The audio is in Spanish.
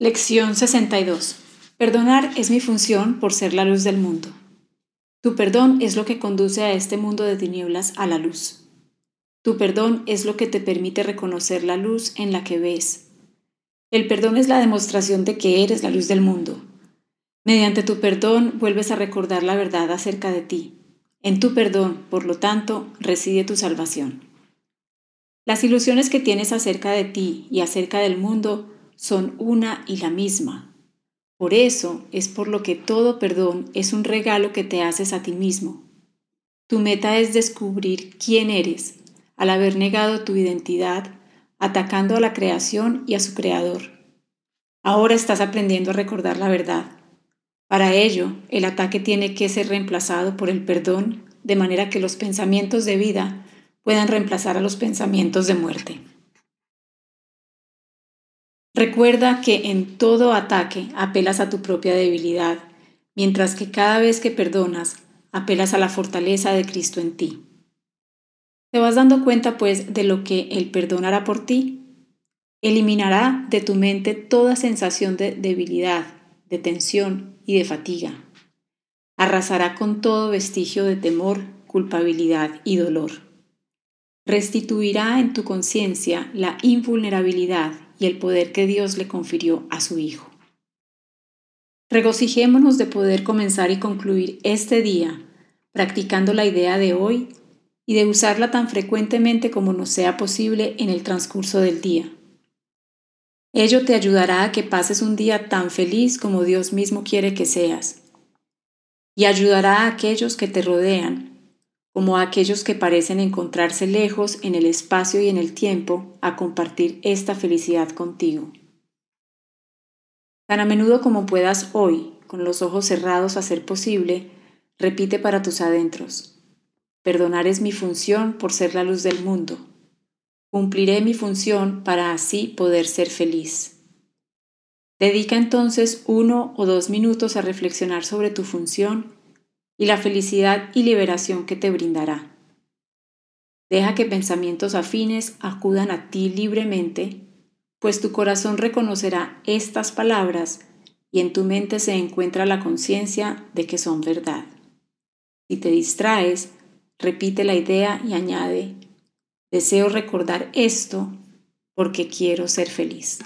Lección 62. Perdonar es mi función por ser la luz del mundo. Tu perdón es lo que conduce a este mundo de tinieblas a la luz. Tu perdón es lo que te permite reconocer la luz en la que ves. El perdón es la demostración de que eres la luz del mundo. Mediante tu perdón vuelves a recordar la verdad acerca de ti. En tu perdón, por lo tanto, reside tu salvación. Las ilusiones que tienes acerca de ti y acerca del mundo son una y la misma. Por eso es por lo que todo perdón es un regalo que te haces a ti mismo. Tu meta es descubrir quién eres al haber negado tu identidad, atacando a la creación y a su creador. Ahora estás aprendiendo a recordar la verdad. Para ello, el ataque tiene que ser reemplazado por el perdón, de manera que los pensamientos de vida puedan reemplazar a los pensamientos de muerte. Recuerda que en todo ataque apelas a tu propia debilidad, mientras que cada vez que perdonas, apelas a la fortaleza de Cristo en ti. ¿Te vas dando cuenta, pues, de lo que el perdón hará por ti? Eliminará de tu mente toda sensación de debilidad, de tensión y de fatiga. Arrasará con todo vestigio de temor, culpabilidad y dolor. Restituirá en tu conciencia la invulnerabilidad y el poder que Dios le confirió a su Hijo. Regocijémonos de poder comenzar y concluir este día practicando la idea de hoy y de usarla tan frecuentemente como nos sea posible en el transcurso del día. Ello te ayudará a que pases un día tan feliz como Dios mismo quiere que seas, y ayudará a aquellos que te rodean como aquellos que parecen encontrarse lejos en el espacio y en el tiempo a compartir esta felicidad contigo. Tan a menudo como puedas hoy, con los ojos cerrados a ser posible, repite para tus adentros. Perdonar es mi función por ser la luz del mundo. Cumpliré mi función para así poder ser feliz. Dedica entonces uno o dos minutos a reflexionar sobre tu función y la felicidad y liberación que te brindará. Deja que pensamientos afines acudan a ti libremente, pues tu corazón reconocerá estas palabras y en tu mente se encuentra la conciencia de que son verdad. Si te distraes, repite la idea y añade, deseo recordar esto porque quiero ser feliz.